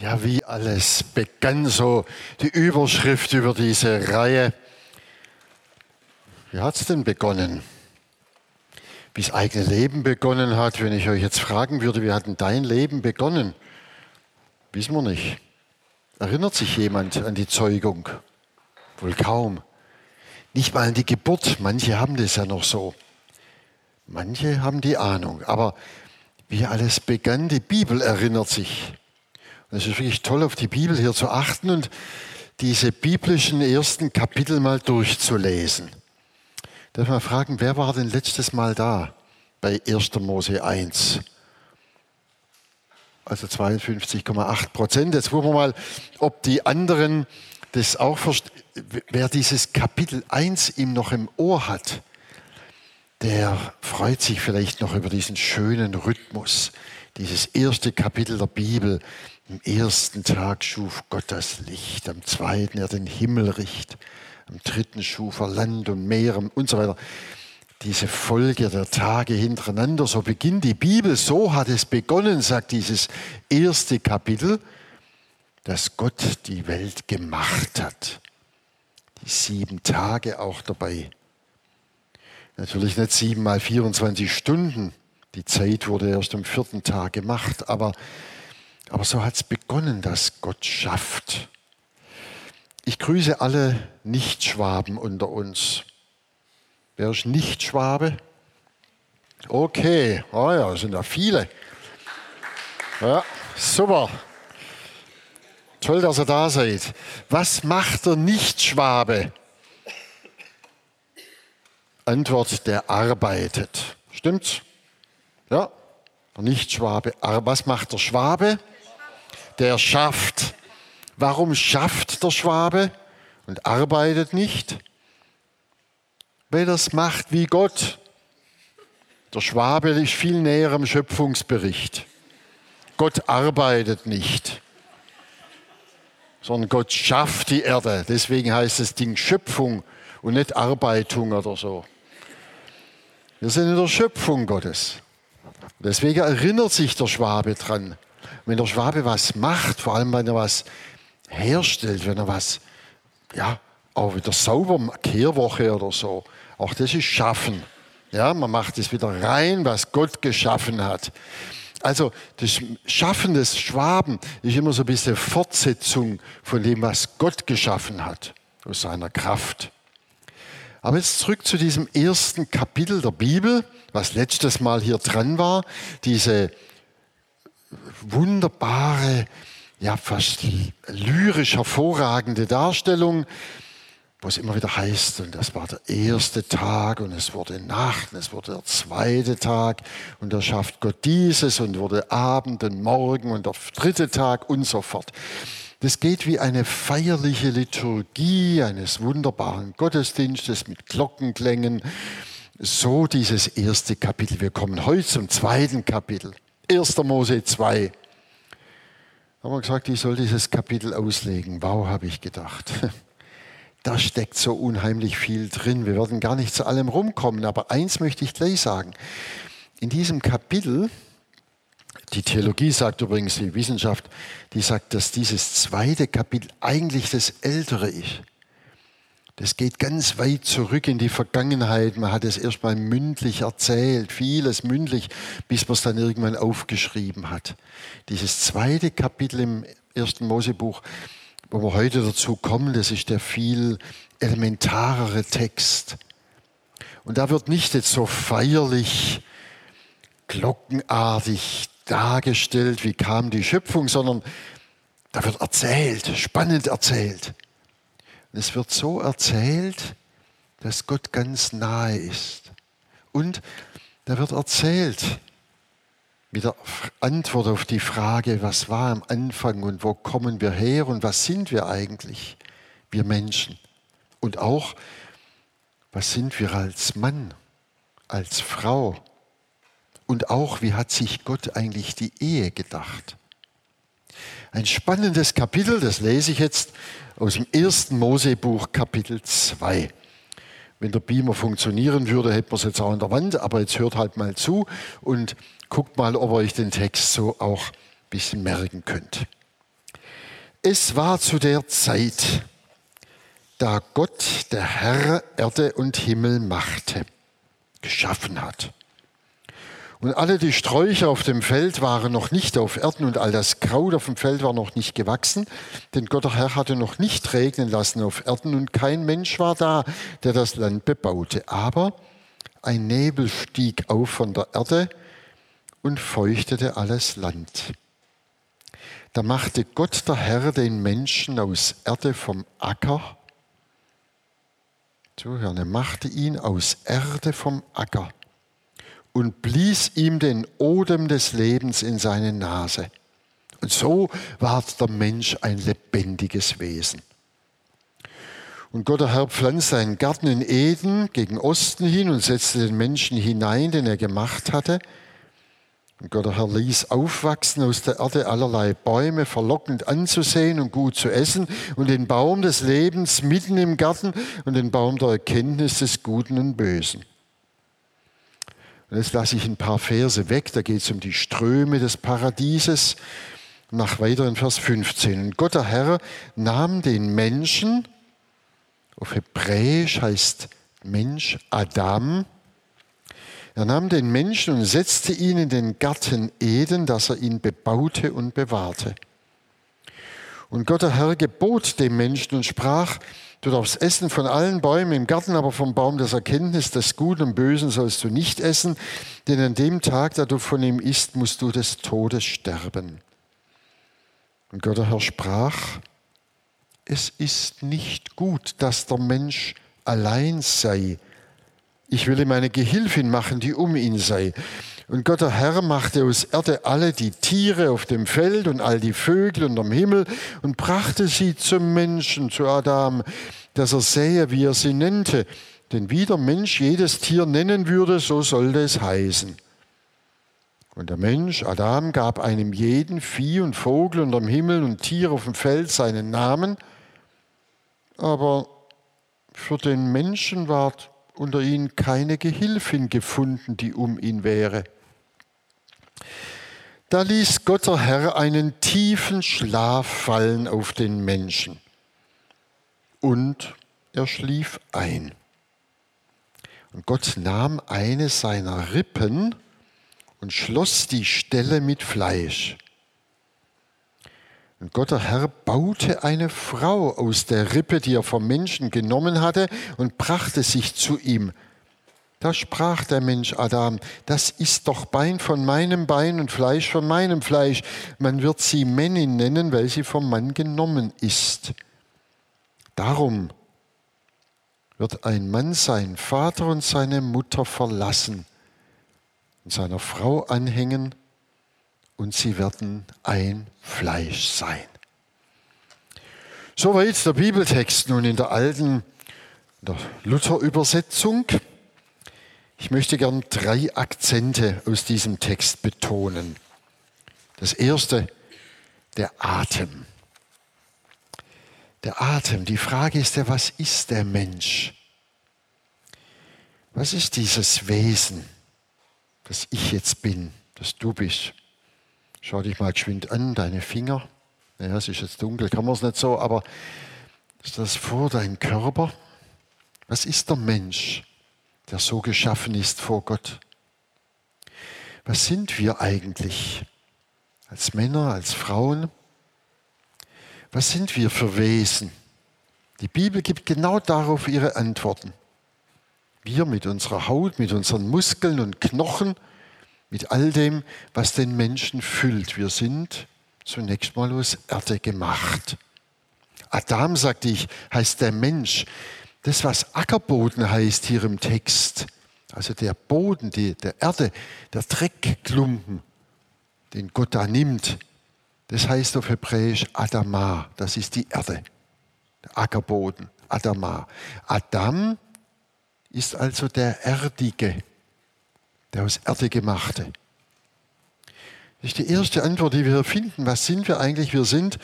Ja, wie alles begann so die Überschrift über diese Reihe. Wie hat es denn begonnen? Wie das eigene Leben begonnen hat, wenn ich euch jetzt fragen würde, wie hat denn dein Leben begonnen? Wissen wir nicht. Erinnert sich jemand an die Zeugung? Wohl kaum. Nicht mal an die Geburt. Manche haben das ja noch so. Manche haben die Ahnung. Aber wie alles begann, die Bibel erinnert sich. Es ist wirklich toll, auf die Bibel hier zu achten und diese biblischen ersten Kapitel mal durchzulesen. Darf mal fragen, wer war denn letztes Mal da bei 1. Mose 1? Also 52,8 Prozent. Jetzt gucken wir mal, ob die anderen das auch verstehen. Wer dieses Kapitel 1 ihm noch im Ohr hat, der freut sich vielleicht noch über diesen schönen Rhythmus. Dieses erste Kapitel der Bibel. Am ersten Tag schuf Gott das Licht, am zweiten er den Himmel richt, am dritten schuf er Land und Meer und so weiter. Diese Folge der Tage hintereinander, so beginnt die Bibel, so hat es begonnen, sagt dieses erste Kapitel, dass Gott die Welt gemacht hat. Die sieben Tage auch dabei. Natürlich nicht sieben mal 24 Stunden. Die Zeit wurde erst am vierten Tag gemacht, aber, aber so hat es begonnen, dass Gott schafft. Ich grüße alle Nichtschwaben unter uns. Wer ist Nichtschwabe? Okay, oh ja, sind da viele. Ja, super. Toll, dass ihr da seid. Was macht der Nichtschwabe? Antwort, der arbeitet. Stimmt's? Ja, der Nichtschwabe. Was macht der Schwabe? Der schafft. Warum schafft der Schwabe und arbeitet nicht? Weil er es macht wie Gott. Der Schwabe ist viel näher am Schöpfungsbericht. Gott arbeitet nicht, sondern Gott schafft die Erde. Deswegen heißt das Ding Schöpfung und nicht Arbeitung oder so. Wir sind in der Schöpfung Gottes. Deswegen erinnert sich der Schwabe dran. Wenn der Schwabe was macht, vor allem wenn er was herstellt, wenn er was, ja, auch wieder sauber, Kehrwoche oder so, auch das ist Schaffen. Ja, man macht es wieder rein, was Gott geschaffen hat. Also das Schaffen des Schwaben ist immer so ein bisschen Fortsetzung von dem, was Gott geschaffen hat, aus seiner Kraft. Aber jetzt zurück zu diesem ersten Kapitel der Bibel, was letztes Mal hier dran war, diese wunderbare, ja fast lyrisch hervorragende Darstellung, wo es immer wieder heißt, und das war der erste Tag und es wurde Nacht und es wurde der zweite Tag und da schafft Gott dieses und wurde Abend und Morgen und der dritte Tag und so fort. Das geht wie eine feierliche Liturgie eines wunderbaren Gottesdienstes mit Glockenklängen. So dieses erste Kapitel. Wir kommen heute zum zweiten Kapitel. 1. Mose 2. Haben wir gesagt, ich soll dieses Kapitel auslegen. Wow, habe ich gedacht. Da steckt so unheimlich viel drin. Wir werden gar nicht zu allem rumkommen, aber eins möchte ich gleich sagen. In diesem Kapitel die Theologie sagt übrigens, die Wissenschaft, die sagt, dass dieses zweite Kapitel eigentlich das ältere ist. Das geht ganz weit zurück in die Vergangenheit. Man hat es erst mal mündlich erzählt, vieles mündlich, bis man es dann irgendwann aufgeschrieben hat. Dieses zweite Kapitel im ersten Mosebuch, wo wir heute dazu kommen, das ist der viel elementarere Text. Und da wird nicht jetzt so feierlich, glockenartig dargestellt, wie kam die Schöpfung, sondern da wird erzählt, spannend erzählt. Es wird so erzählt, dass Gott ganz nahe ist. Und da wird erzählt, mit der Antwort auf die Frage, was war am Anfang und wo kommen wir her und was sind wir eigentlich, wir Menschen. Und auch, was sind wir als Mann, als Frau, und auch, wie hat sich Gott eigentlich die Ehe gedacht? Ein spannendes Kapitel, das lese ich jetzt aus dem ersten Mosebuch, Kapitel 2. Wenn der Beamer funktionieren würde, hätten wir es jetzt auch an der Wand, aber jetzt hört halt mal zu und guckt mal, ob ihr euch den Text so auch ein bisschen merken könnt. Es war zu der Zeit, da Gott, der Herr, Erde und Himmel machte, geschaffen hat. Und alle die Sträucher auf dem Feld waren noch nicht auf Erden und all das Kraut auf dem Feld war noch nicht gewachsen, denn Gott der Herr hatte noch nicht regnen lassen auf Erden und kein Mensch war da, der das Land bebaute. Aber ein Nebel stieg auf von der Erde und feuchtete alles Land. Da machte Gott der Herr den Menschen aus Erde vom Acker. Zuhören, er machte ihn aus Erde vom Acker und blies ihm den Odem des Lebens in seine Nase. Und so ward der Mensch ein lebendiges Wesen. Und Gott der Herr pflanzte einen Garten in Eden gegen Osten hin und setzte den Menschen hinein, den er gemacht hatte. Und Gott der Herr ließ aufwachsen aus der Erde allerlei Bäume, verlockend anzusehen und gut zu essen, und den Baum des Lebens mitten im Garten und den Baum der Erkenntnis des Guten und Bösen. Jetzt lasse ich ein paar Verse weg, da geht es um die Ströme des Paradieses. Nach weiteren Vers 15. Und Gott der Herr nahm den Menschen, auf Hebräisch heißt Mensch Adam, er nahm den Menschen und setzte ihn in den Garten Eden, dass er ihn bebaute und bewahrte. Und Gott der Herr gebot dem Menschen und sprach, Du darfst essen von allen Bäumen im Garten, aber vom Baum des Erkenntnis des Guten und Bösen sollst du nicht essen, denn an dem Tag, da du von ihm isst, musst du des Todes sterben. Und Gott der Herr sprach, es ist nicht gut, dass der Mensch allein sei. Ich will ihm eine Gehilfin machen, die um ihn sei. Und Gott der Herr machte aus Erde alle die Tiere auf dem Feld und all die Vögel unterm Himmel und brachte sie zum Menschen, zu Adam, dass er sähe, wie er sie nennte. Denn wie der Mensch jedes Tier nennen würde, so sollte es heißen. Und der Mensch, Adam, gab einem jeden Vieh und Vogel unterm Himmel und Tier auf dem Feld seinen Namen. Aber für den Menschen ward unter ihnen keine Gehilfin gefunden, die um ihn wäre. Da ließ Gott der Herr einen tiefen Schlaf fallen auf den Menschen. Und er schlief ein. Und Gott nahm eine seiner Rippen und schloss die Stelle mit Fleisch. Und Gott der Herr baute eine Frau aus der Rippe, die er vom Menschen genommen hatte, und brachte sich zu ihm. Da sprach der Mensch Adam, das ist doch Bein von meinem Bein und Fleisch von meinem Fleisch. Man wird sie Männin nennen, weil sie vom Mann genommen ist. Darum wird ein Mann seinen Vater und seine Mutter verlassen und seiner Frau anhängen und sie werden ein Fleisch sein. Soweit der Bibeltext nun in der alten der Luther-Übersetzung. Ich möchte gern drei Akzente aus diesem Text betonen. Das erste, der Atem. Der Atem. Die Frage ist ja, was ist der Mensch? Was ist dieses Wesen, das ich jetzt bin, das du bist? Schau dich mal geschwind an, deine Finger. Naja, es ist jetzt dunkel, kann man es nicht so, aber ist das vor deinem Körper? Was ist der Mensch? der so geschaffen ist vor Gott. Was sind wir eigentlich als Männer, als Frauen? Was sind wir für Wesen? Die Bibel gibt genau darauf ihre Antworten. Wir mit unserer Haut, mit unseren Muskeln und Knochen, mit all dem, was den Menschen füllt. Wir sind zunächst mal aus Erde gemacht. Adam, sagte ich, heißt der Mensch, das, was Ackerboden heißt hier im Text, also der Boden, die, der Erde, der Dreckklumpen, den Gott da nimmt, das heißt auf Hebräisch Adama, das ist die Erde, der Ackerboden, Adama. Adam ist also der Erdige, der aus Erde gemachte. Das ist die erste Antwort, die wir hier finden. Was sind wir eigentlich? Wir sind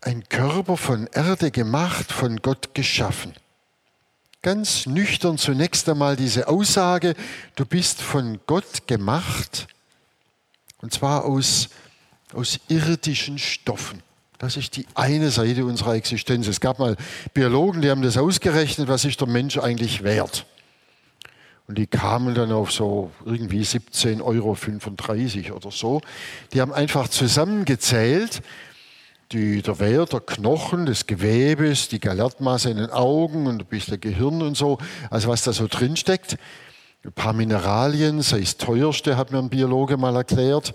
ein Körper von Erde gemacht, von Gott geschaffen. Ganz nüchtern zunächst einmal diese Aussage, du bist von Gott gemacht, und zwar aus, aus irdischen Stoffen. Das ist die eine Seite unserer Existenz. Es gab mal Biologen, die haben das ausgerechnet, was ist der Mensch eigentlich wert. Und die kamen dann auf so irgendwie 17,35 Euro oder so. Die haben einfach zusammengezählt, die, der Wert der Knochen, des Gewebes, die Galettmasse in den Augen und ein bisschen Gehirn und so, also was da so drinsteckt. Ein paar Mineralien, sei es teuerste, hat mir ein Biologe mal erklärt.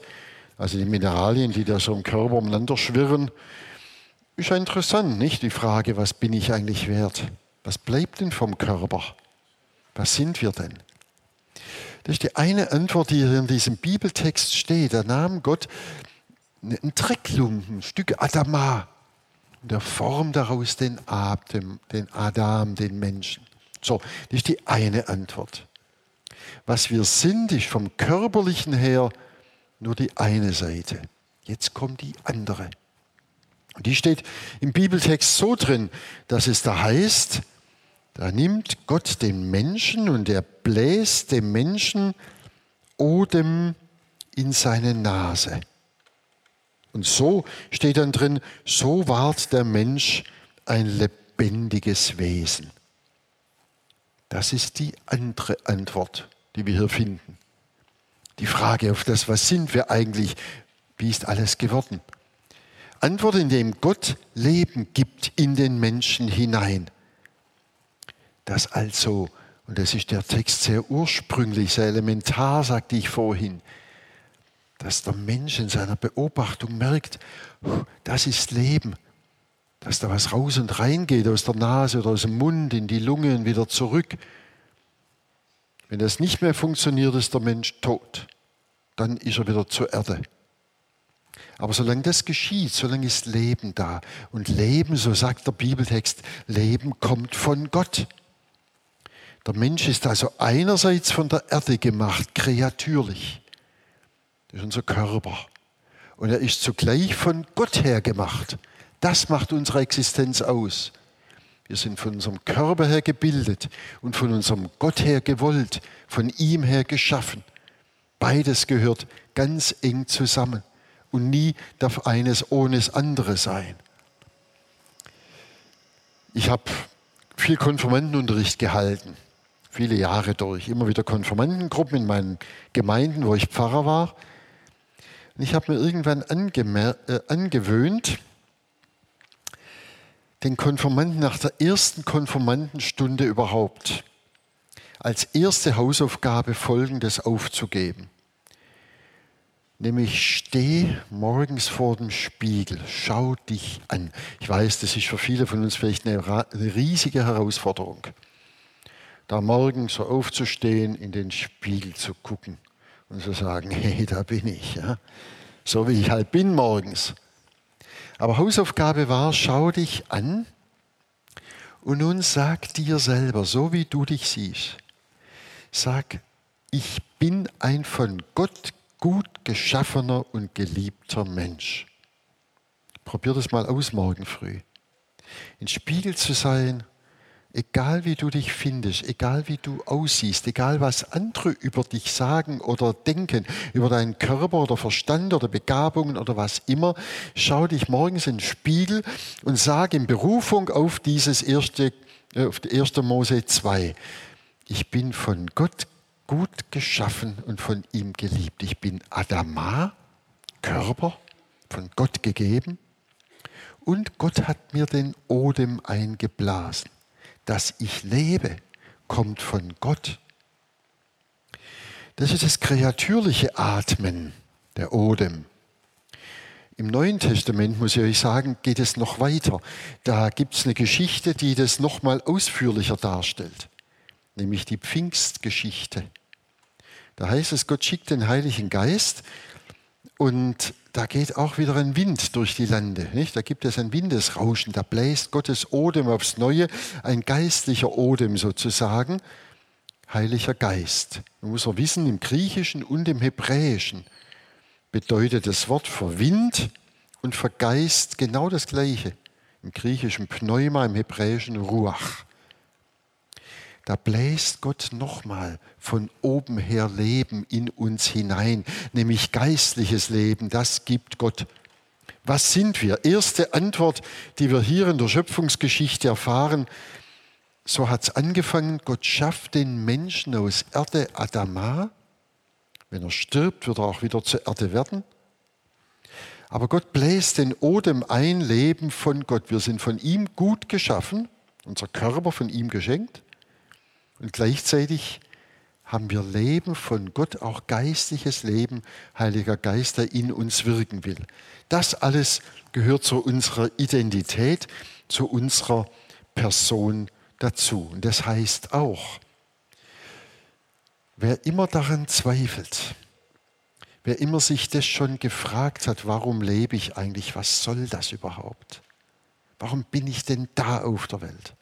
Also die Mineralien, die da so im Körper umeinander schwirren. Ist ja interessant, nicht? Die Frage, was bin ich eigentlich wert? Was bleibt denn vom Körper? Was sind wir denn? Das ist die eine Antwort, die hier in diesem Bibeltext steht. Da nahm Gott einen Drecklumpen, ein Stück Adama und er formt daraus den Adam, den Adam, den Menschen. So, das ist die eine Antwort. Was wir sind, ist vom körperlichen her nur die eine Seite. Jetzt kommt die andere. Und die steht im Bibeltext so drin, dass es da heißt, da nimmt Gott den Menschen und er bläst dem Menschen Odem in seine Nase. Und so steht dann drin, so ward der Mensch ein lebendiges Wesen. Das ist die andere Antwort, die wir hier finden. Die Frage auf das, was sind wir eigentlich, wie ist alles geworden? Antwort, indem Gott Leben gibt in den Menschen hinein dass also, und das ist der Text sehr ursprünglich, sehr elementar, sagte ich vorhin, dass der Mensch in seiner Beobachtung merkt, das ist Leben, dass da was raus und rein geht aus der Nase oder aus dem Mund in die Lunge und wieder zurück. Wenn das nicht mehr funktioniert, ist der Mensch tot. Dann ist er wieder zur Erde. Aber solange das geschieht, solange ist Leben da. Und Leben, so sagt der Bibeltext, Leben kommt von Gott. Der Mensch ist also einerseits von der Erde gemacht, kreatürlich. Das ist unser Körper. Und er ist zugleich von Gott her gemacht. Das macht unsere Existenz aus. Wir sind von unserem Körper her gebildet und von unserem Gott her gewollt, von ihm her geschaffen. Beides gehört ganz eng zusammen. Und nie darf eines ohne das andere sein. Ich habe viel Konfirmandenunterricht gehalten viele Jahre durch, immer wieder Konfirmandengruppen in meinen Gemeinden, wo ich Pfarrer war. Und ich habe mir irgendwann äh, angewöhnt, den Konfirmanden nach der ersten Konfirmandenstunde überhaupt als erste Hausaufgabe Folgendes aufzugeben. Nämlich steh morgens vor dem Spiegel, schau dich an. Ich weiß, das ist für viele von uns vielleicht eine riesige Herausforderung da morgens so aufzustehen, in den Spiegel zu gucken und zu sagen, hey, da bin ich. Ja? So wie ich halt bin morgens. Aber Hausaufgabe war, schau dich an und nun sag dir selber, so wie du dich siehst, sag, ich bin ein von Gott gut geschaffener und geliebter Mensch. Probier das mal aus morgen früh. In Spiegel zu sein Egal wie du dich findest, egal wie du aussiehst, egal was andere über dich sagen oder denken, über deinen Körper oder Verstand oder Begabungen oder was immer, schau dich morgens in den Spiegel und sag in Berufung auf dieses erste, äh, auf 1. Mose 2, ich bin von Gott gut geschaffen und von ihm geliebt. Ich bin Adama, Körper, von Gott gegeben und Gott hat mir den Odem eingeblasen dass ich lebe, kommt von Gott. Das ist das kreatürliche Atmen, der Odem. Im Neuen Testament, muss ich euch sagen, geht es noch weiter. Da gibt es eine Geschichte, die das nochmal ausführlicher darstellt, nämlich die Pfingstgeschichte. Da heißt es, Gott schickt den Heiligen Geist und da geht auch wieder ein Wind durch die Lande. Nicht? Da gibt es ein Windesrauschen, da bläst Gottes Odem aufs Neue, ein geistlicher Odem sozusagen, Heiliger Geist. Man muss er wissen, im Griechischen und im Hebräischen bedeutet das Wort für Wind und für Geist genau das Gleiche. Im Griechischen Pneuma, im Hebräischen Ruach. Da bläst Gott nochmal von oben her Leben in uns hinein, nämlich geistliches Leben. Das gibt Gott Was sind wir? Erste Antwort, die wir hier in der Schöpfungsgeschichte erfahren. So hat es angefangen, Gott schafft den Menschen aus Erde Adama. Wenn er stirbt, wird er auch wieder zur Erde werden. Aber Gott bläst den Odem ein, Leben von Gott. Wir sind von ihm gut geschaffen, unser Körper von ihm geschenkt. Und gleichzeitig haben wir Leben von Gott, auch geistliches Leben, Heiliger Geist, der in uns wirken will. Das alles gehört zu unserer Identität, zu unserer Person dazu. Und das heißt auch, wer immer daran zweifelt, wer immer sich das schon gefragt hat, warum lebe ich eigentlich, was soll das überhaupt? Warum bin ich denn da auf der Welt?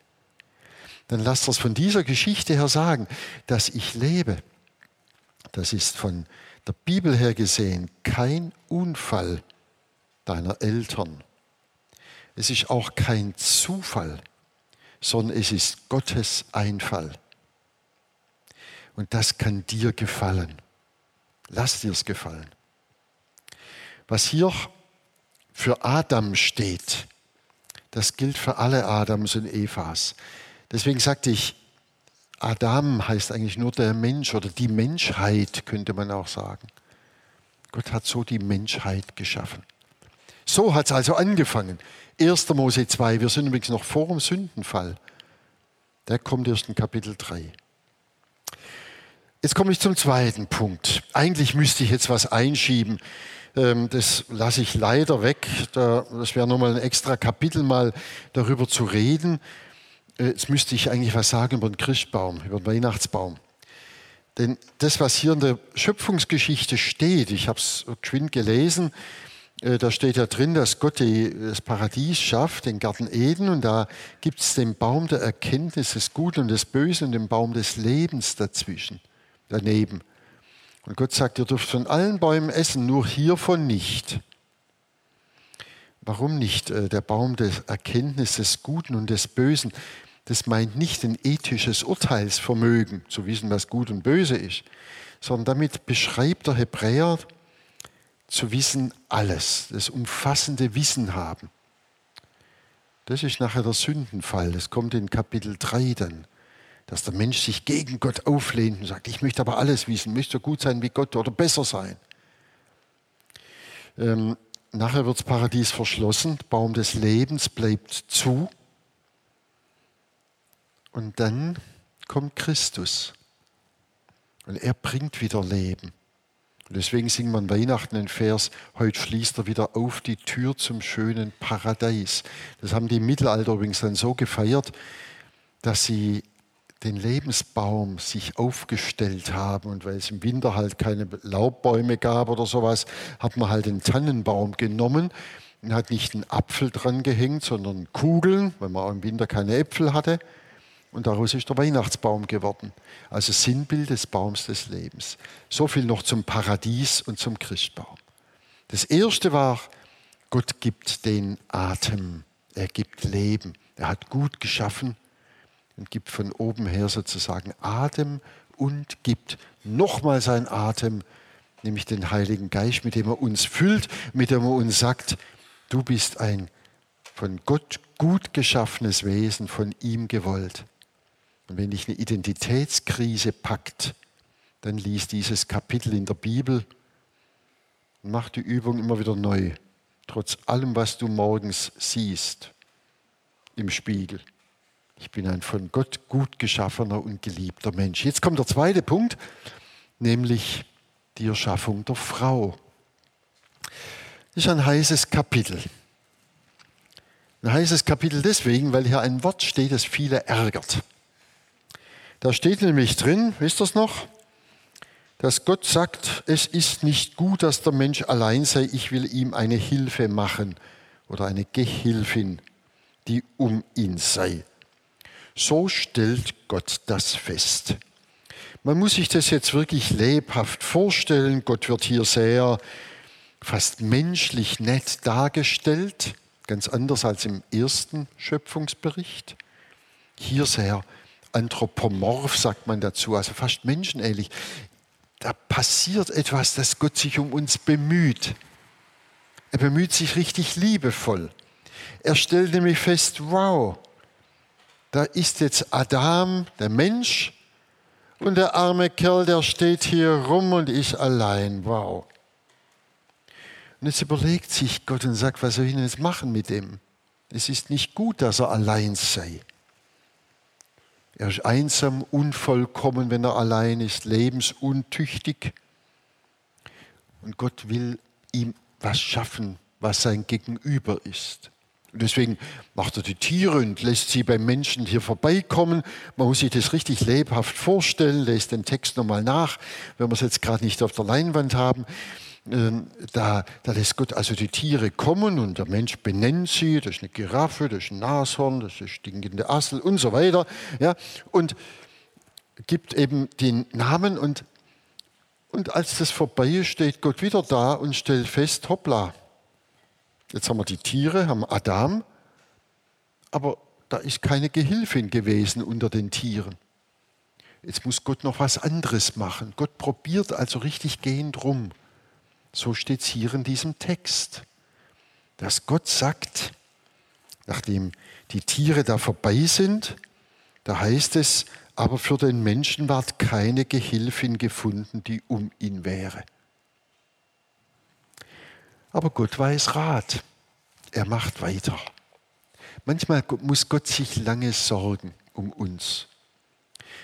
Dann lasst uns von dieser Geschichte her sagen, dass ich lebe. Das ist von der Bibel her gesehen kein Unfall deiner Eltern. Es ist auch kein Zufall, sondern es ist Gottes Einfall. Und das kann dir gefallen. Lass dir es gefallen. Was hier für Adam steht, das gilt für alle Adams und Evas. Deswegen sagte ich, Adam heißt eigentlich nur der Mensch oder die Menschheit, könnte man auch sagen. Gott hat so die Menschheit geschaffen. So hat es also angefangen. 1. Mose 2, wir sind übrigens noch vor dem Sündenfall. Der kommt erst in Kapitel 3. Jetzt komme ich zum zweiten Punkt. Eigentlich müsste ich jetzt was einschieben. Ähm, das lasse ich leider weg. Das wäre nochmal ein extra Kapitel, mal darüber zu reden. Äh, jetzt müsste ich eigentlich was sagen über den Christbaum, über den Weihnachtsbaum. Denn das, was hier in der Schöpfungsgeschichte steht, ich habe es geschwind gelesen, äh, da steht ja drin, dass Gott das Paradies schafft, den Garten Eden, und da gibt es den Baum der Erkenntnis des Guten und des Bösen und den Baum des Lebens dazwischen, daneben. Und Gott sagt, ihr dürft von allen Bäumen essen, nur hiervon nicht. Warum nicht? Äh, der Baum der Erkenntnis des Guten und des Bösen, das meint nicht ein ethisches Urteilsvermögen, zu wissen, was gut und böse ist, sondern damit beschreibt der Hebräer, zu wissen alles, das umfassende Wissen haben. Das ist nachher der Sündenfall. Das kommt in Kapitel 3 dann, dass der Mensch sich gegen Gott auflehnt und sagt, ich möchte aber alles wissen, möchte so gut sein wie Gott oder besser sein. Ähm, nachher wird das Paradies verschlossen, der Baum des Lebens bleibt zu. Und dann kommt Christus. Und er bringt wieder Leben. Und deswegen singt man Weihnachten einen Vers, heute schließt er wieder auf die Tür zum schönen Paradies. Das haben die Mittelalter übrigens dann so gefeiert, dass sie den Lebensbaum sich aufgestellt haben. Und weil es im Winter halt keine Laubbäume gab oder sowas, hat man halt den Tannenbaum genommen und hat nicht einen Apfel dran gehängt, sondern Kugeln, weil man auch im Winter keine Äpfel hatte. Und daraus ist der Weihnachtsbaum geworden. Also Sinnbild des Baums des Lebens. So viel noch zum Paradies und zum Christbaum. Das erste war, Gott gibt den Atem. Er gibt Leben. Er hat gut geschaffen und gibt von oben her sozusagen Atem und gibt nochmal sein Atem, nämlich den Heiligen Geist, mit dem er uns füllt, mit dem er uns sagt, du bist ein von Gott gut geschaffenes Wesen, von ihm gewollt. Und wenn dich eine Identitätskrise packt, dann lies dieses Kapitel in der Bibel und mach die Übung immer wieder neu, trotz allem, was du morgens siehst im Spiegel. Ich bin ein von Gott gut geschaffener und geliebter Mensch. Jetzt kommt der zweite Punkt, nämlich die Erschaffung der Frau. Das ist ein heißes Kapitel. Ein heißes Kapitel deswegen, weil hier ein Wort steht, das viele ärgert. Da steht nämlich drin, wisst ihr es noch? Dass Gott sagt, es ist nicht gut, dass der Mensch allein sei, ich will ihm eine Hilfe machen oder eine Gehilfin, die um ihn sei. So stellt Gott das fest. Man muss sich das jetzt wirklich lebhaft vorstellen. Gott wird hier sehr fast menschlich nett dargestellt, ganz anders als im ersten Schöpfungsbericht. Hier sehr anthropomorph, sagt man dazu, also fast menschenähnlich. Da passiert etwas, dass Gott sich um uns bemüht. Er bemüht sich richtig liebevoll. Er stellt nämlich fest, wow, da ist jetzt Adam, der Mensch, und der arme Kerl, der steht hier rum und ist allein. Wow. Und jetzt überlegt sich Gott und sagt, was soll ich denn jetzt machen mit dem? Es ist nicht gut, dass er allein sei. Er ist einsam, unvollkommen, wenn er allein ist, lebensuntüchtig. Und Gott will ihm was schaffen, was sein Gegenüber ist. Und deswegen macht er die Tiere und lässt sie beim Menschen hier vorbeikommen. Man muss sich das richtig lebhaft vorstellen, lest den Text nochmal nach, wenn wir es jetzt gerade nicht auf der Leinwand haben. Ähm, da, da, lässt Gott also die Tiere kommen und der Mensch benennt sie. Das ist eine Giraffe, das ist ein Nashorn, das ist ein stinkende Assel und so weiter. Ja, und gibt eben den Namen und, und als das vorbei ist, steht Gott wieder da und stellt fest, hoppla, Jetzt haben wir die Tiere, haben Adam, aber da ist keine Gehilfin gewesen unter den Tieren. Jetzt muss Gott noch was anderes machen. Gott probiert also richtig gehend rum. So steht es hier in diesem Text. Dass Gott sagt, nachdem die Tiere da vorbei sind, da heißt es, aber für den Menschen ward keine Gehilfin gefunden, die um ihn wäre. Aber Gott weiß Rat. Er macht weiter. Manchmal muss Gott sich lange sorgen um uns.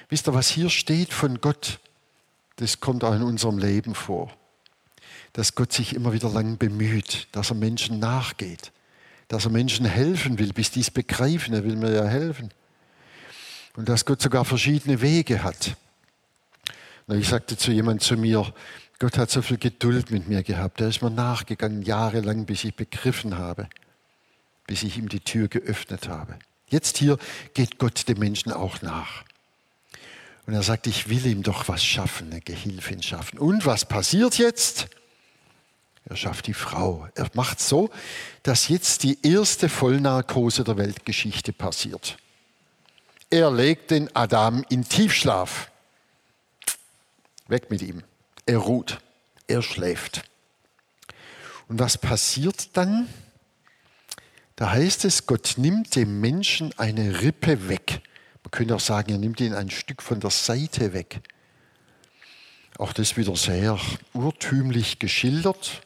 Wisst ihr, was hier steht von Gott, das kommt auch in unserem Leben vor. Dass Gott sich immer wieder lang bemüht, dass er Menschen nachgeht, dass er Menschen helfen will, bis die es begreifen, er will mir ja helfen. Und dass Gott sogar verschiedene Wege hat. Ich sagte zu jemand zu mir, Gott hat so viel Geduld mit mir gehabt. Er ist mir nachgegangen, jahrelang, bis ich begriffen habe, bis ich ihm die Tür geöffnet habe. Jetzt hier geht Gott dem Menschen auch nach. Und er sagt, ich will ihm doch was schaffen, eine Gehilfin schaffen. Und was passiert jetzt? Er schafft die Frau. Er macht so, dass jetzt die erste Vollnarkose der Weltgeschichte passiert. Er legt den Adam in Tiefschlaf. Weg mit ihm. Er ruht, er schläft. Und was passiert dann? Da heißt es, Gott nimmt dem Menschen eine Rippe weg. Man könnte auch sagen, er nimmt ihn ein Stück von der Seite weg. Auch das wieder sehr urtümlich geschildert.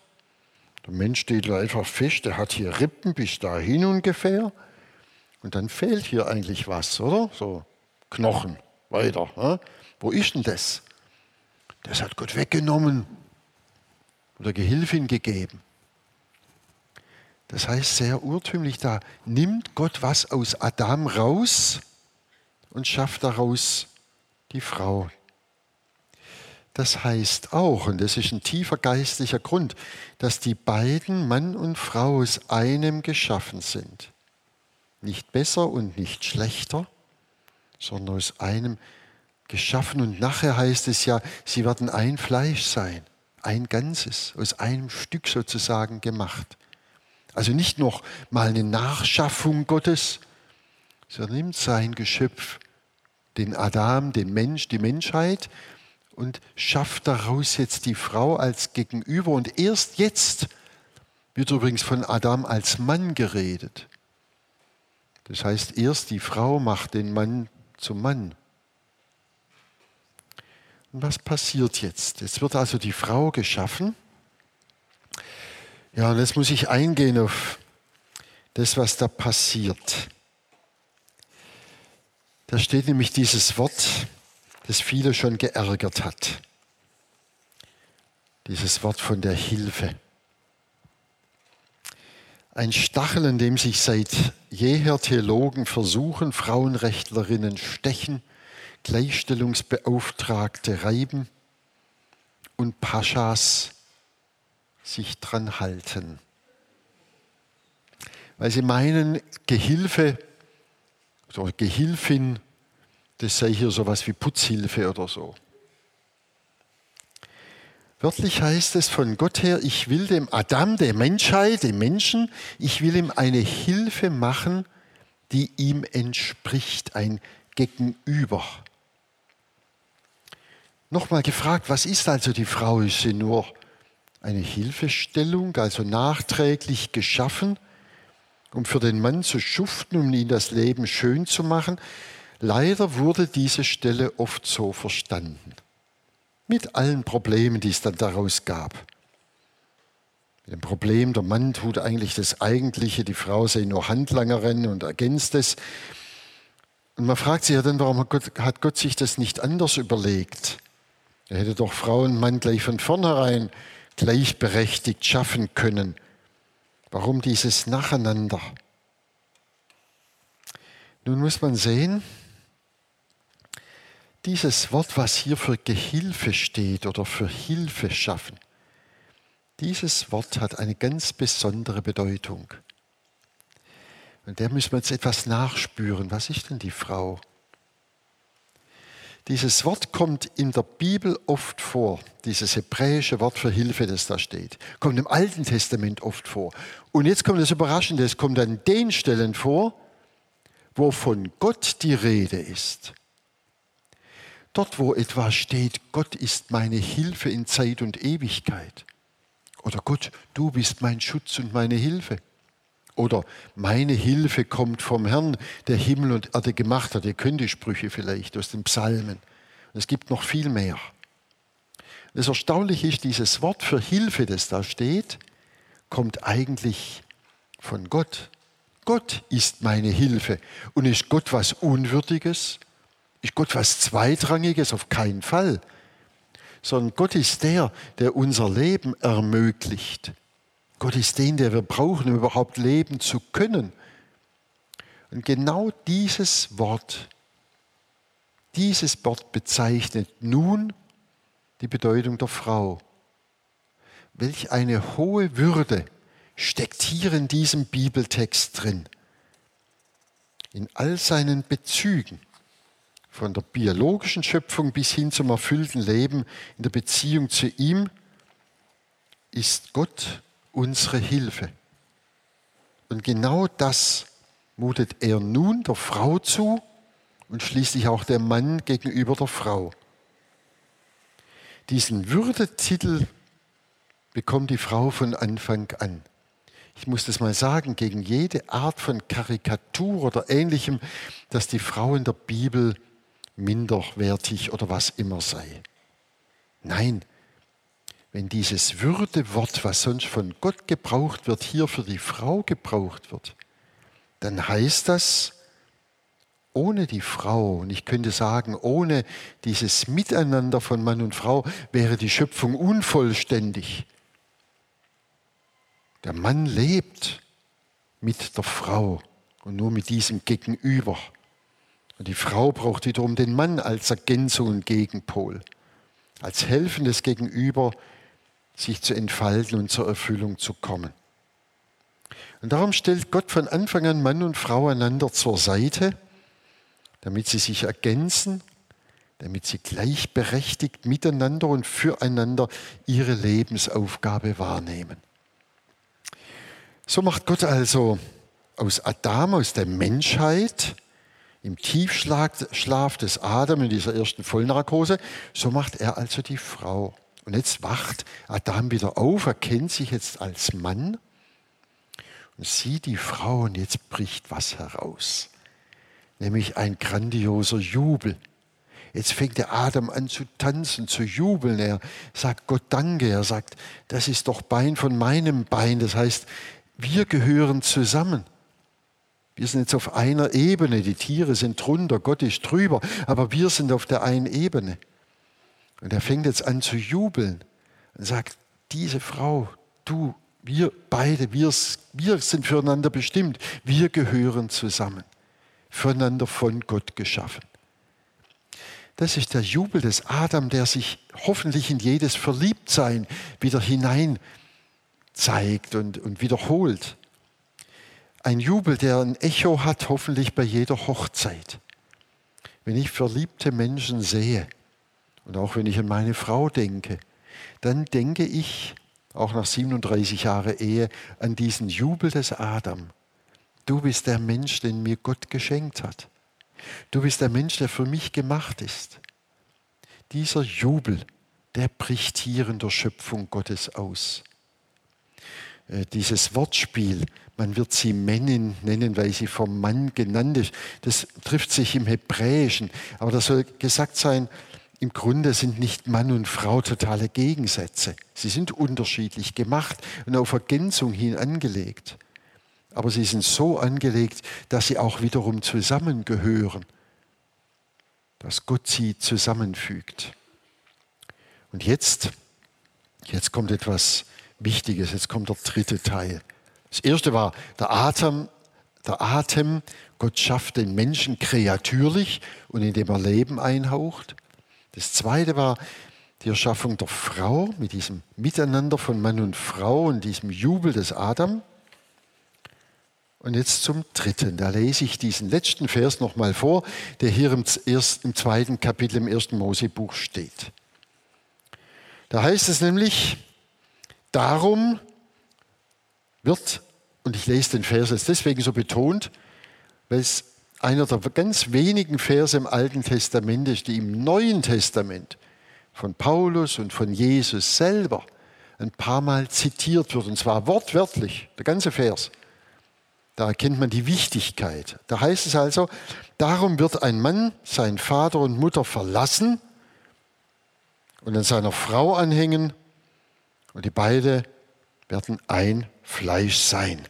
Der Mensch steht einfach fest, er hat hier Rippen bis dahin ungefähr. Und dann fehlt hier eigentlich was, oder? So Knochen, weiter. Ne? Wo ist denn das? Das hat Gott weggenommen oder Gehilfin gegeben. Das heißt sehr urtümlich, da nimmt Gott was aus Adam raus und schafft daraus die Frau. Das heißt auch, und das ist ein tiefer geistlicher Grund, dass die beiden, Mann und Frau, aus einem geschaffen sind. Nicht besser und nicht schlechter, sondern aus einem geschaffen geschaffen und nachher heißt es ja, sie werden ein Fleisch sein, ein Ganzes, aus einem Stück sozusagen gemacht. Also nicht noch mal eine Nachschaffung Gottes, sondern nimmt sein Geschöpf, den Adam, den Mensch, die Menschheit und schafft daraus jetzt die Frau als Gegenüber. Und erst jetzt wird übrigens von Adam als Mann geredet. Das heißt, erst die Frau macht den Mann zum Mann. Was passiert jetzt? Jetzt wird also die Frau geschaffen. Ja, und jetzt muss ich eingehen auf das, was da passiert. Da steht nämlich dieses Wort, das viele schon geärgert hat. Dieses Wort von der Hilfe. Ein Stachel, in dem sich seit jeher Theologen versuchen, Frauenrechtlerinnen stechen Gleichstellungsbeauftragte reiben und Paschas sich dran halten. Weil sie meinen, Gehilfe oder Gehilfin, das sei hier sowas wie Putzhilfe oder so. Wörtlich heißt es von Gott her, ich will dem Adam, der Menschheit, dem Menschen, ich will ihm eine Hilfe machen, die ihm entspricht, ein Gegenüber nochmal gefragt, was ist also die Frau? Ist sie nur eine Hilfestellung, also nachträglich geschaffen, um für den Mann zu schuften, um ihm das Leben schön zu machen. Leider wurde diese Stelle oft so verstanden. Mit allen Problemen, die es dann daraus gab. Mit dem Problem, der Mann tut eigentlich das Eigentliche, die Frau sei nur Handlangerin und ergänzt es. Und man fragt sich ja dann, warum hat Gott, hat Gott sich das nicht anders überlegt? Er hätte doch Frau und Mann gleich von vornherein gleichberechtigt schaffen können. Warum dieses Nacheinander? Nun muss man sehen, dieses Wort, was hier für Gehilfe steht oder für Hilfe schaffen, dieses Wort hat eine ganz besondere Bedeutung. Und der müssen wir jetzt etwas nachspüren. Was ist denn die Frau? Dieses Wort kommt in der Bibel oft vor, dieses hebräische Wort für Hilfe, das da steht. Kommt im Alten Testament oft vor. Und jetzt kommt das Überraschende, es kommt an den Stellen vor, wo von Gott die Rede ist. Dort, wo etwas steht, Gott ist meine Hilfe in Zeit und Ewigkeit. Oder Gott, du bist mein Schutz und meine Hilfe. Oder meine Hilfe kommt vom Herrn, der Himmel und Erde gemacht hat. Ihr kennt die Sprüche vielleicht aus den Psalmen. es gibt noch viel mehr. Das Erstaunliche ist, dieses Wort für Hilfe, das da steht, kommt eigentlich von Gott. Gott ist meine Hilfe. Und ist Gott was Unwürdiges? Ist Gott was Zweitrangiges? Auf keinen Fall. Sondern Gott ist der, der unser Leben ermöglicht. Gott ist den, der wir brauchen, um überhaupt leben zu können. Und genau dieses Wort, dieses Wort bezeichnet nun die Bedeutung der Frau. Welch eine hohe Würde steckt hier in diesem Bibeltext drin. In all seinen Bezügen, von der biologischen Schöpfung bis hin zum erfüllten Leben in der Beziehung zu ihm, ist Gott unsere Hilfe. Und genau das mutet er nun der Frau zu und schließlich auch der Mann gegenüber der Frau. Diesen Würdetitel bekommt die Frau von Anfang an ich muss das mal sagen, gegen jede Art von Karikatur oder ähnlichem, dass die Frau in der Bibel minderwertig oder was immer sei. Nein, wenn dieses Würdewort, was sonst von Gott gebraucht wird, hier für die Frau gebraucht wird, dann heißt das, ohne die Frau, und ich könnte sagen, ohne dieses Miteinander von Mann und Frau wäre die Schöpfung unvollständig. Der Mann lebt mit der Frau und nur mit diesem Gegenüber. Und die Frau braucht wiederum den Mann als Ergänzung und Gegenpol, als helfendes Gegenüber, sich zu entfalten und zur Erfüllung zu kommen. Und darum stellt Gott von Anfang an Mann und Frau einander zur Seite, damit sie sich ergänzen, damit sie gleichberechtigt miteinander und füreinander ihre Lebensaufgabe wahrnehmen. So macht Gott also aus Adam, aus der Menschheit, im Tiefschlaf des Adam in dieser ersten Vollnarkose, so macht er also die Frau. Und jetzt wacht Adam wieder auf, erkennt sich jetzt als Mann und sieht die Frau und jetzt bricht was heraus, nämlich ein grandioser Jubel. Jetzt fängt der Adam an zu tanzen, zu jubeln. Er sagt Gott Danke. Er sagt, das ist doch Bein von meinem Bein. Das heißt, wir gehören zusammen. Wir sind jetzt auf einer Ebene, die Tiere sind drunter, Gott ist drüber, aber wir sind auf der einen Ebene. Und er fängt jetzt an zu jubeln und sagt, diese Frau, du, wir beide, wir, wir sind füreinander bestimmt, wir gehören zusammen, füreinander von Gott geschaffen. Das ist der Jubel des Adam, der sich hoffentlich in jedes Verliebtsein wieder hinein zeigt und, und wiederholt. Ein Jubel, der ein Echo hat, hoffentlich bei jeder Hochzeit. Wenn ich verliebte Menschen sehe und auch wenn ich an meine Frau denke, dann denke ich, auch nach 37 Jahren Ehe, an diesen Jubel des Adam. Du bist der Mensch, den mir Gott geschenkt hat. Du bist der Mensch, der für mich gemacht ist. Dieser Jubel der bricht hier in der Schöpfung Gottes aus. Äh, dieses Wortspiel, man wird sie Männin nennen, weil sie vom Mann genannt ist, das trifft sich im Hebräischen. Aber das soll gesagt sein, im Grunde sind nicht Mann und Frau totale Gegensätze. Sie sind unterschiedlich gemacht und auf Ergänzung hin angelegt. Aber sie sind so angelegt, dass sie auch wiederum zusammengehören, dass Gott sie zusammenfügt. Und jetzt, jetzt kommt etwas Wichtiges, jetzt kommt der dritte Teil. Das erste war der Atem, der Atem. Gott schafft den Menschen kreatürlich und indem er Leben einhaucht. Das zweite war die Erschaffung der Frau mit diesem Miteinander von Mann und Frau und diesem Jubel des Adam. Und jetzt zum dritten. Da lese ich diesen letzten Vers nochmal vor, der hier im, ersten, im zweiten Kapitel im ersten Mosebuch steht. Da heißt es nämlich, darum wird, und ich lese den Vers jetzt deswegen so betont, weil es einer der ganz wenigen Verse im Alten Testament ist, die im Neuen Testament von Paulus und von Jesus selber ein paar Mal zitiert wird, und zwar wortwörtlich, der ganze Vers. Da erkennt man die Wichtigkeit. Da heißt es also, darum wird ein Mann seinen Vater und Mutter verlassen und an seiner Frau anhängen und die beide werden ein Fleisch sein.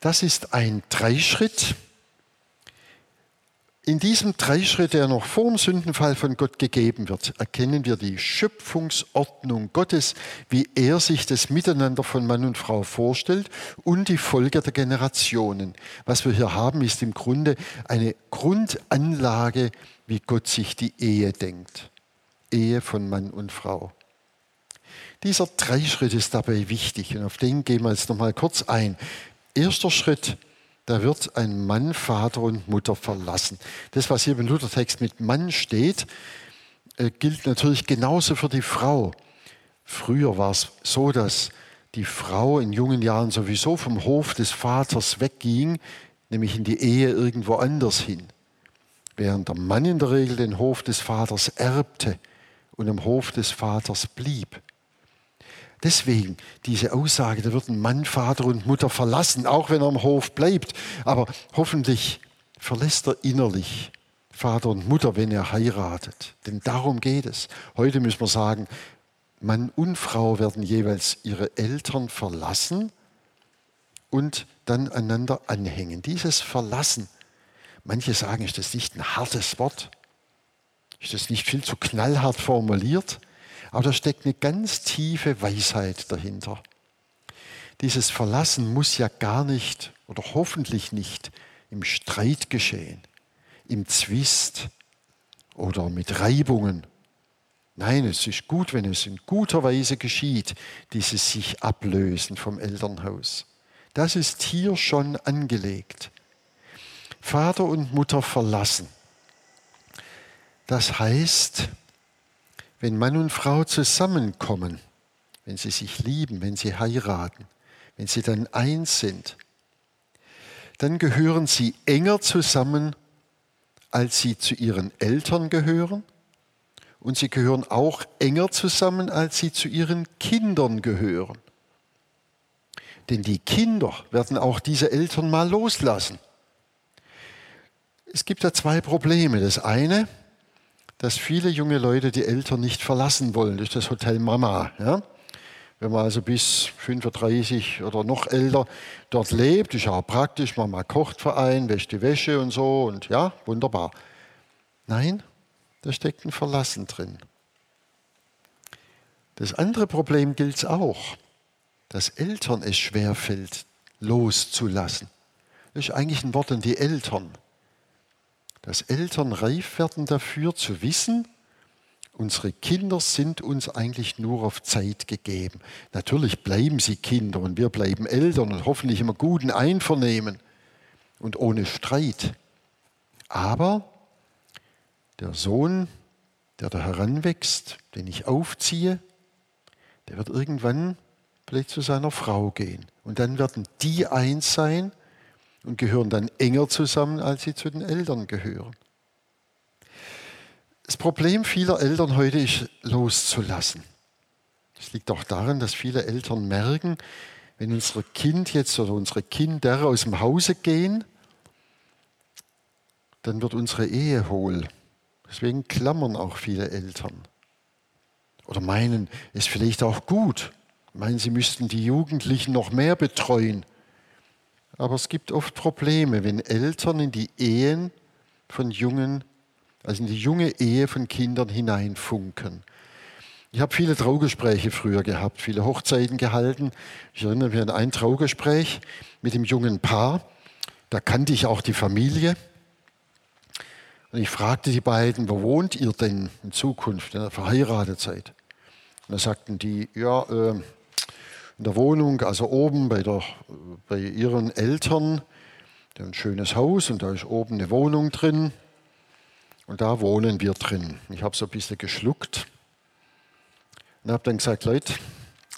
Das ist ein Dreischritt, in diesem Dreischritt, der noch vor dem Sündenfall von Gott gegeben wird, erkennen wir die Schöpfungsordnung Gottes, wie er sich das Miteinander von Mann und Frau vorstellt und die Folge der Generationen. Was wir hier haben, ist im Grunde eine Grundanlage, wie Gott sich die Ehe denkt. Ehe von Mann und Frau. Dieser Dreischritt ist dabei wichtig und auf den gehen wir jetzt nochmal kurz ein. Erster Schritt, da wird ein Mann Vater und Mutter verlassen. Das, was hier im Luthertext mit Mann steht, äh, gilt natürlich genauso für die Frau. Früher war es so, dass die Frau in jungen Jahren sowieso vom Hof des Vaters wegging, nämlich in die Ehe irgendwo anders hin. Während der Mann in der Regel den Hof des Vaters erbte und am Hof des Vaters blieb. Deswegen diese Aussage, da würden Mann, Vater und Mutter verlassen, auch wenn er am Hof bleibt. Aber hoffentlich verlässt er innerlich Vater und Mutter, wenn er heiratet. Denn darum geht es. Heute müssen wir sagen, Mann und Frau werden jeweils ihre Eltern verlassen und dann einander anhängen. Dieses Verlassen, manche sagen, ist das nicht ein hartes Wort? Ist das nicht viel zu knallhart formuliert? Aber da steckt eine ganz tiefe Weisheit dahinter. Dieses Verlassen muss ja gar nicht oder hoffentlich nicht im Streit geschehen, im Zwist oder mit Reibungen. Nein, es ist gut, wenn es in guter Weise geschieht, dieses sich ablösen vom Elternhaus. Das ist hier schon angelegt. Vater und Mutter verlassen. Das heißt, wenn Mann und Frau zusammenkommen, wenn sie sich lieben, wenn sie heiraten, wenn sie dann eins sind, dann gehören sie enger zusammen, als sie zu ihren Eltern gehören. Und sie gehören auch enger zusammen, als sie zu ihren Kindern gehören. Denn die Kinder werden auch diese Eltern mal loslassen. Es gibt da zwei Probleme. Das eine, dass viele junge Leute die Eltern nicht verlassen wollen. Das ist das Hotel Mama. Ja? Wenn man also bis 35 oder noch älter dort lebt, ist auch praktisch, Mama kocht für einen, wäscht die Wäsche und so und ja, wunderbar. Nein, da steckt ein Verlassen drin. Das andere Problem gilt es auch, dass Eltern es schwerfällt, loszulassen. Das ist eigentlich ein Wort an die Eltern dass Eltern reif werden dafür zu wissen, unsere Kinder sind uns eigentlich nur auf Zeit gegeben. Natürlich bleiben sie Kinder und wir bleiben Eltern und hoffentlich immer guten Einvernehmen und ohne Streit. Aber der Sohn, der da heranwächst, den ich aufziehe, der wird irgendwann vielleicht zu seiner Frau gehen. Und dann werden die eins sein und gehören dann enger zusammen, als sie zu den Eltern gehören. Das Problem vieler Eltern heute ist loszulassen. Es liegt auch daran, dass viele Eltern merken, wenn unser Kind jetzt oder unsere Kinder aus dem Hause gehen, dann wird unsere Ehe hohl. Deswegen klammern auch viele Eltern. Oder meinen, es ist vielleicht auch gut. Meinen, sie müssten die Jugendlichen noch mehr betreuen. Aber es gibt oft Probleme, wenn Eltern in die Ehen von Jungen, also in die junge Ehe von Kindern hineinfunken. Ich habe viele Traugespräche früher gehabt, viele Hochzeiten gehalten. Ich erinnere mich an ein Traugespräch mit dem jungen Paar. Da kannte ich auch die Familie. Und ich fragte die beiden, wo wohnt ihr denn in Zukunft, in der Verheiratetheit? Und da sagten die, ja, äh, in der Wohnung, also oben bei, der, bei ihren Eltern, die haben ein schönes Haus und da ist oben eine Wohnung drin. Und da wohnen wir drin. Ich habe so ein bisschen geschluckt und habe dann gesagt, Leute,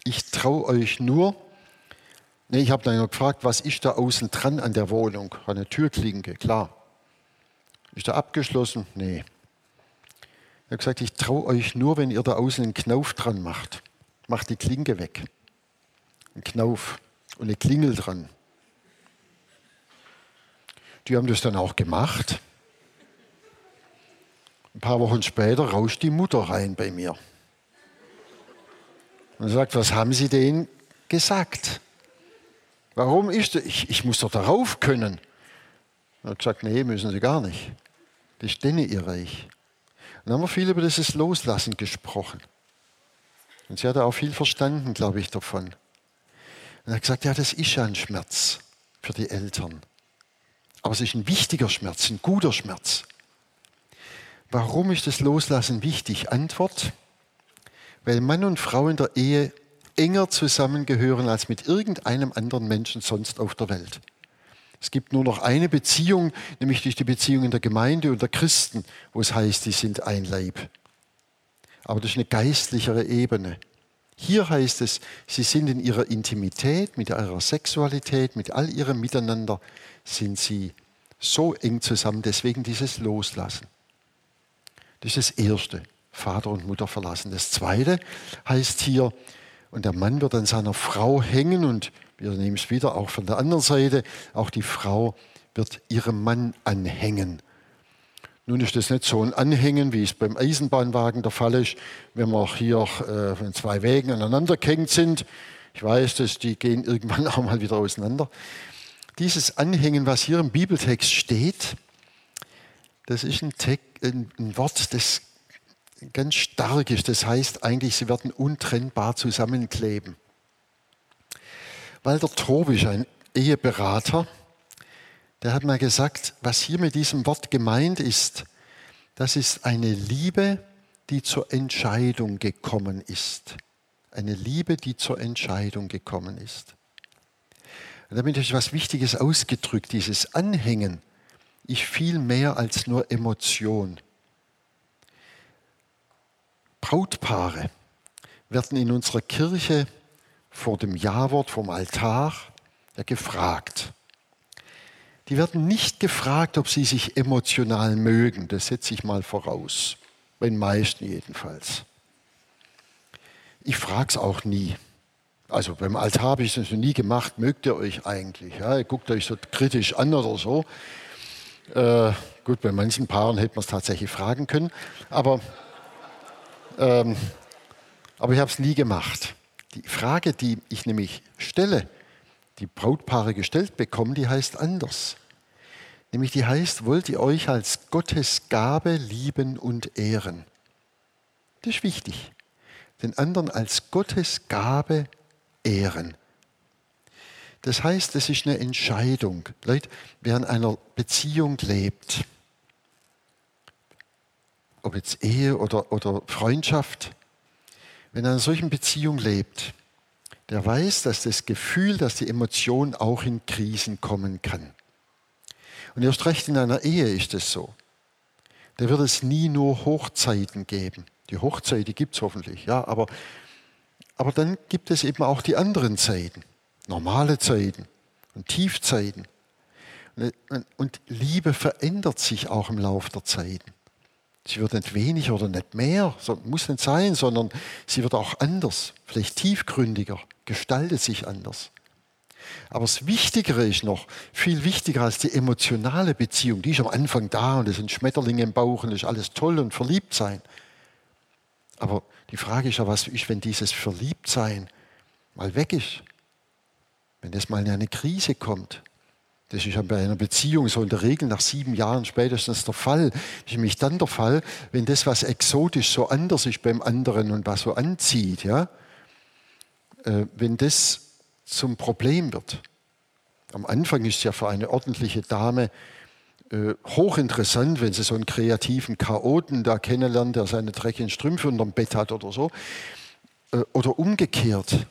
ich traue euch nur, nee, ich habe dann noch gefragt, was ist da außen dran an der Wohnung? Eine Türklinke, klar. Ist da abgeschlossen? Nee. Er hat gesagt, ich traue euch nur, wenn ihr da außen einen Knauf dran macht. Macht die Klinke weg. Ein Knauf und eine Klingel dran. Die haben das dann auch gemacht. Ein paar Wochen später rauscht die Mutter rein bei mir. Und sagt, was haben Sie denen gesagt? Warum ist das? Ich, ich muss doch darauf können. Er hat gesagt, nee, müssen Sie gar nicht. Das ist denen ihr Reich. Und dann haben wir viel über dieses Loslassen gesprochen. Und sie hat auch viel verstanden, glaube ich, davon. Und er hat gesagt, ja, das ist ja ein Schmerz für die Eltern. Aber es ist ein wichtiger Schmerz, ein guter Schmerz. Warum ist das Loslassen wichtig? Antwort, weil Mann und Frau in der Ehe enger zusammengehören als mit irgendeinem anderen Menschen sonst auf der Welt. Es gibt nur noch eine Beziehung, nämlich die Beziehung in der Gemeinde und der Christen, wo es heißt, die sind ein Leib. Aber das ist eine geistlichere Ebene. Hier heißt es, sie sind in ihrer Intimität, mit ihrer Sexualität, mit all ihrem Miteinander, sind sie so eng zusammen. Deswegen dieses Loslassen. Das ist das Erste. Vater und Mutter verlassen. Das Zweite heißt hier, und der Mann wird an seiner Frau hängen und wir nehmen es wieder auch von der anderen Seite. Auch die Frau wird ihrem Mann anhängen. Nun ist das nicht so ein Anhängen, wie es beim Eisenbahnwagen der Fall ist, wenn wir hier äh, von zwei Wegen aneinander gehängt sind. Ich weiß, dass die gehen irgendwann auch mal wieder auseinander. Dieses Anhängen, was hier im Bibeltext steht, das ist ein, Text, ein Wort, das ganz stark ist. Das heißt eigentlich, sie werden untrennbar zusammenkleben. Walter Trobisch, ein Eheberater, der hat mal gesagt, was hier mit diesem Wort gemeint ist, das ist eine Liebe, die zur Entscheidung gekommen ist. Eine Liebe, die zur Entscheidung gekommen ist. Und damit ist etwas Wichtiges ausgedrückt, dieses Anhängen ist viel mehr als nur Emotion. Brautpaare werden in unserer Kirche vor dem Ja-Wort, vom Altar, ja, gefragt. Die werden nicht gefragt, ob sie sich emotional mögen. Das setze ich mal voraus. Bei den meisten jedenfalls. Ich frage es auch nie. Also beim Altar habe ich es noch nie gemacht. Mögt ihr euch eigentlich? Ja, ihr guckt euch so kritisch an oder so. Äh, gut, bei manchen Paaren hätte man es tatsächlich fragen können. Aber, ähm, aber ich habe es nie gemacht. Die Frage, die ich nämlich stelle, die Brautpaare gestellt bekommen, die heißt anders. Nämlich die heißt, wollt ihr euch als Gottes Gabe lieben und ehren? Das ist wichtig. Den anderen als Gottes Gabe ehren. Das heißt, es ist eine Entscheidung. Leute, wer in einer Beziehung lebt, ob jetzt Ehe oder, oder Freundschaft, wenn er in einer solchen Beziehung lebt, der weiß, dass das Gefühl, dass die Emotion auch in Krisen kommen kann. Und erst recht in einer Ehe ist es so. Da wird es nie nur Hochzeiten geben. Die Hochzeit, die gibt es hoffentlich, ja, aber, aber dann gibt es eben auch die anderen Zeiten, normale Zeiten und Tiefzeiten. Und, Liebe verändert sich auch im Laufe der Zeiten. Sie wird nicht weniger oder nicht mehr, muss nicht sein, sondern sie wird auch anders, vielleicht tiefgründiger, gestaltet sich anders. Aber das Wichtigere ist noch, viel wichtiger als die emotionale Beziehung, die ist am Anfang da und es sind Schmetterlinge im Bauch und es ist alles toll und verliebt sein. Aber die Frage ist ja, was ist, wenn dieses Verliebtsein mal weg ist? Wenn das mal in eine Krise kommt? Das ist ja bei einer Beziehung so in der Regel nach sieben Jahren spätestens der Fall. Das ist nämlich dann der Fall, wenn das, was exotisch so anders ist beim anderen und was so anzieht, ja, äh, wenn das zum Problem wird. Am Anfang ist es ja für eine ordentliche Dame äh, hochinteressant, wenn sie so einen kreativen Chaoten da kennenlernt, der seine dreckigen Strümpfe unterm Bett hat oder so. Äh, oder umgekehrt.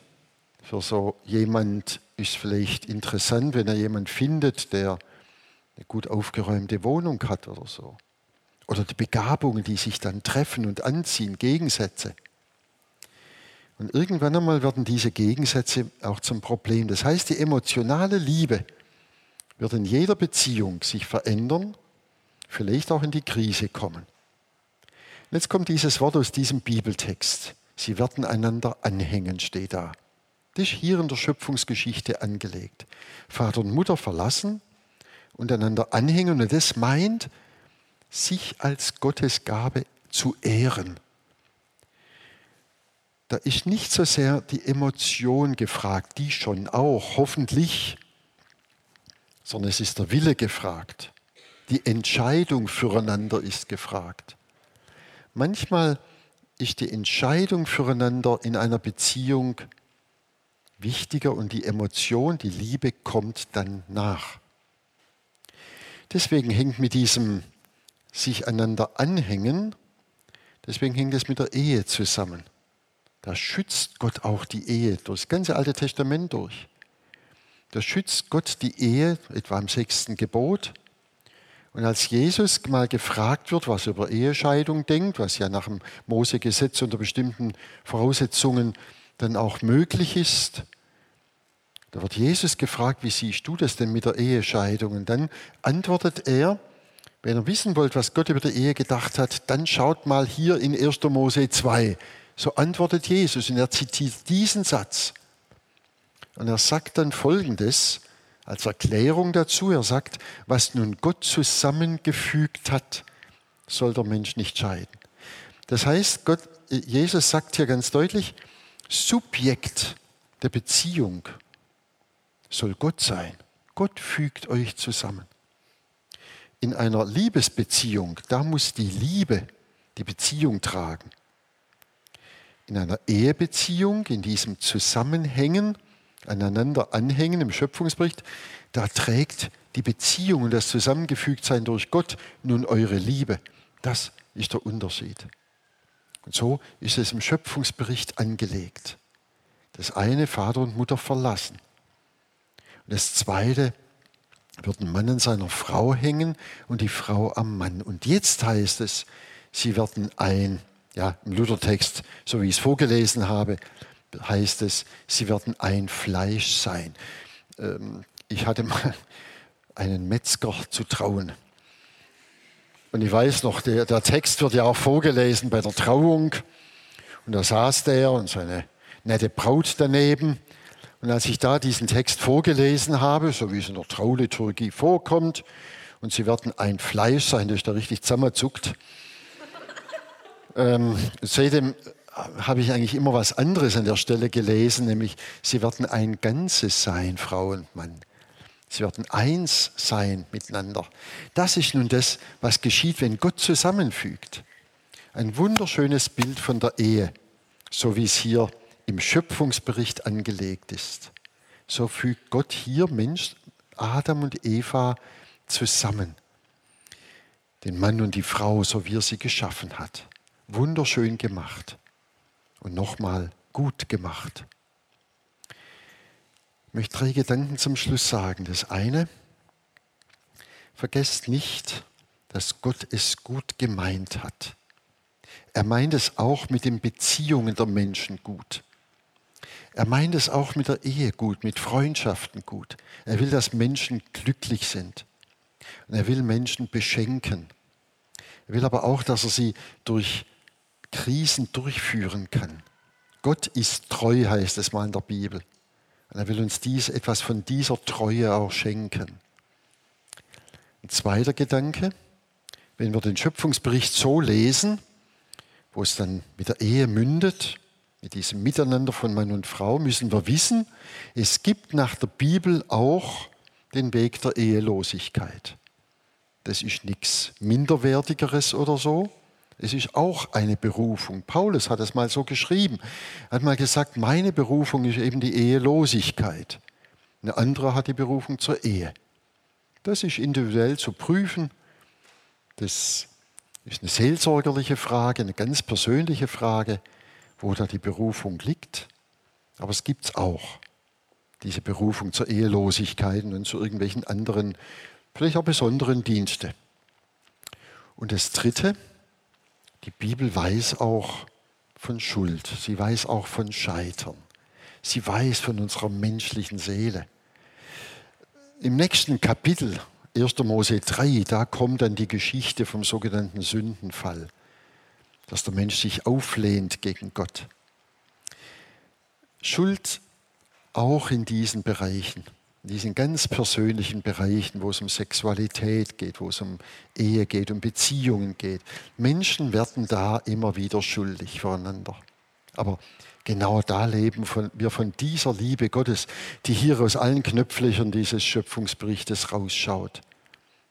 Für so jemand ist vielleicht interessant, wenn er jemanden findet, der eine gut aufgeräumte Wohnung hat oder so. Oder die Begabungen, die sich dann treffen und anziehen, Gegensätze. Und irgendwann einmal werden diese Gegensätze auch zum Problem. Das heißt, die emotionale Liebe wird in jeder Beziehung sich verändern, vielleicht auch in die Krise kommen. Jetzt kommt dieses Wort aus diesem Bibeltext. Sie werden einander anhängen, steht da. Das ist hier in der Schöpfungsgeschichte angelegt. Vater und Mutter verlassen und einander anhängen und das meint, sich als Gottes Gabe zu ehren. Da ist nicht so sehr die Emotion gefragt, die schon auch, hoffentlich, sondern es ist der Wille gefragt. Die Entscheidung füreinander ist gefragt. Manchmal ist die Entscheidung füreinander in einer Beziehung wichtiger und die Emotion, die Liebe kommt dann nach. Deswegen hängt mit diesem sich einander anhängen, deswegen hängt es mit der Ehe zusammen. Da schützt Gott auch die Ehe durch das ganze Alte Testament durch. Da schützt Gott die Ehe, etwa im sechsten Gebot. Und als Jesus mal gefragt wird, was er über Ehescheidung denkt, was ja nach dem Mosegesetz unter bestimmten Voraussetzungen dann auch möglich ist, da wird Jesus gefragt, wie siehst du das denn mit der Ehescheidung? Und dann antwortet er, wenn ihr wissen wollt, was Gott über die Ehe gedacht hat, dann schaut mal hier in 1. Mose 2. So antwortet Jesus und er zitiert diesen Satz. Und er sagt dann Folgendes als Erklärung dazu. Er sagt, was nun Gott zusammengefügt hat, soll der Mensch nicht scheiden. Das heißt, Gott, Jesus sagt hier ganz deutlich, Subjekt der Beziehung soll Gott sein. Gott fügt euch zusammen. In einer Liebesbeziehung, da muss die Liebe die Beziehung tragen. In einer Ehebeziehung, in diesem Zusammenhängen, aneinander anhängen im Schöpfungsbericht, da trägt die Beziehung und das Zusammengefügtsein durch Gott nun eure Liebe. Das ist der Unterschied. Und so ist es im Schöpfungsbericht angelegt. Das eine Vater und Mutter verlassen das zweite wird ein Mann an seiner Frau hängen und die Frau am Mann. Und jetzt heißt es, sie werden ein, ja, im Luthertext, so wie ich es vorgelesen habe, heißt es, sie werden ein Fleisch sein. Ähm, ich hatte mal einen Metzger zu trauen. Und ich weiß noch, der, der Text wird ja auch vorgelesen bei der Trauung. Und da saß der und seine nette Braut daneben. Und als ich da diesen Text vorgelesen habe, so wie es in der Trauliturgie vorkommt, und sie werden ein Fleisch sein, das da richtig zusammenzuckt, ähm, seitdem habe ich eigentlich immer was anderes an der Stelle gelesen, nämlich sie werden ein Ganzes sein, Frau und Mann. Sie werden eins sein miteinander. Das ist nun das, was geschieht, wenn Gott zusammenfügt. Ein wunderschönes Bild von der Ehe, so wie es hier im Schöpfungsbericht angelegt ist. So fügt Gott hier Mensch, Adam und Eva zusammen. Den Mann und die Frau, so wie er sie geschaffen hat. Wunderschön gemacht. Und nochmal gut gemacht. Ich möchte drei Gedanken zum Schluss sagen. Das eine, vergesst nicht, dass Gott es gut gemeint hat. Er meint es auch mit den Beziehungen der Menschen gut. Er meint es auch mit der Ehe gut, mit Freundschaften gut. Er will, dass Menschen glücklich sind. Und er will Menschen beschenken. Er will aber auch, dass er sie durch Krisen durchführen kann. Gott ist treu, heißt es mal in der Bibel. Und er will uns dies, etwas von dieser Treue auch schenken. Ein zweiter Gedanke, wenn wir den Schöpfungsbericht so lesen, wo es dann mit der Ehe mündet, mit diesem Miteinander von Mann und Frau, müssen wir wissen, es gibt nach der Bibel auch den Weg der Ehelosigkeit. Das ist nichts Minderwertigeres oder so. Es ist auch eine Berufung. Paulus hat es mal so geschrieben. Er hat mal gesagt, meine Berufung ist eben die Ehelosigkeit. Eine andere hat die Berufung zur Ehe. Das ist individuell zu prüfen. Das ist eine seelsorgerliche Frage, eine ganz persönliche Frage, wo da die Berufung liegt. Aber es gibt es auch, diese Berufung zur Ehelosigkeit und zu irgendwelchen anderen, vielleicht auch besonderen Dienste. Und das Dritte, die Bibel weiß auch von Schuld, sie weiß auch von Scheitern, sie weiß von unserer menschlichen Seele. Im nächsten Kapitel, 1. Mose 3, da kommt dann die Geschichte vom sogenannten Sündenfall, dass der Mensch sich auflehnt gegen Gott. Schuld auch in diesen Bereichen in diesen ganz persönlichen Bereichen, wo es um Sexualität geht, wo es um Ehe geht, um Beziehungen geht. Menschen werden da immer wieder schuldig voreinander. Aber genau da leben wir von dieser Liebe Gottes, die hier aus allen Knöpflöchern dieses Schöpfungsberichtes rausschaut.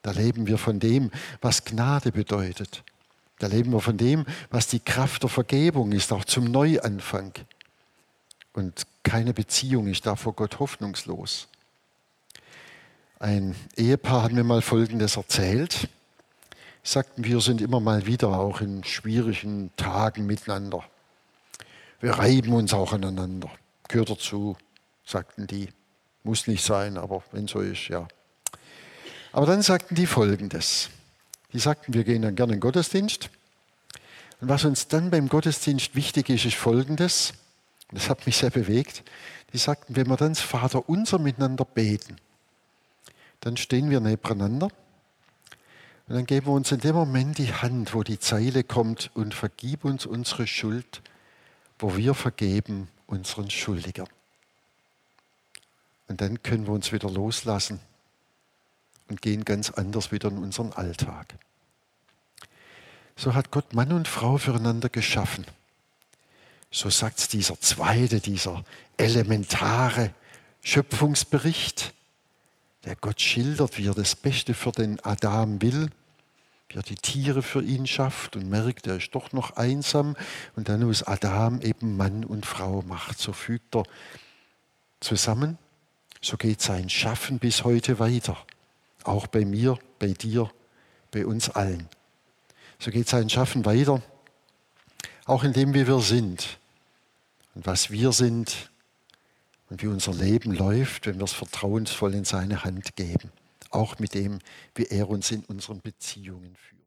Da leben wir von dem, was Gnade bedeutet. Da leben wir von dem, was die Kraft der Vergebung ist, auch zum Neuanfang. Und keine Beziehung ist da vor Gott hoffnungslos. Ein Ehepaar hat mir mal Folgendes erzählt. Sagten, wir sind immer mal wieder auch in schwierigen Tagen miteinander. Wir reiben uns auch aneinander. Gehört dazu, sagten die. Muss nicht sein, aber wenn so ist, ja. Aber dann sagten die Folgendes. Die sagten, wir gehen dann gerne in den Gottesdienst. Und was uns dann beim Gottesdienst wichtig ist, ist Folgendes. Das hat mich sehr bewegt. Die sagten, wenn wir dann das Vater unser miteinander beten, dann stehen wir nebeneinander und dann geben wir uns in dem Moment die Hand, wo die Zeile kommt und vergib uns unsere Schuld, wo wir vergeben unseren Schuldigern. Und dann können wir uns wieder loslassen und gehen ganz anders wieder in unseren Alltag. So hat Gott Mann und Frau füreinander geschaffen. So sagt es dieser zweite, dieser elementare Schöpfungsbericht der Gott schildert, wie er das Beste für den Adam will, wie er die Tiere für ihn schafft und merkt, er ist doch noch einsam und dann aus Adam eben Mann und Frau macht. So fügt er zusammen. So geht sein Schaffen bis heute weiter. Auch bei mir, bei dir, bei uns allen. So geht sein Schaffen weiter, auch in dem, wie wir sind. Und was wir sind, und wie unser Leben läuft, wenn wir es vertrauensvoll in seine Hand geben. Auch mit dem, wie er uns in unseren Beziehungen führt.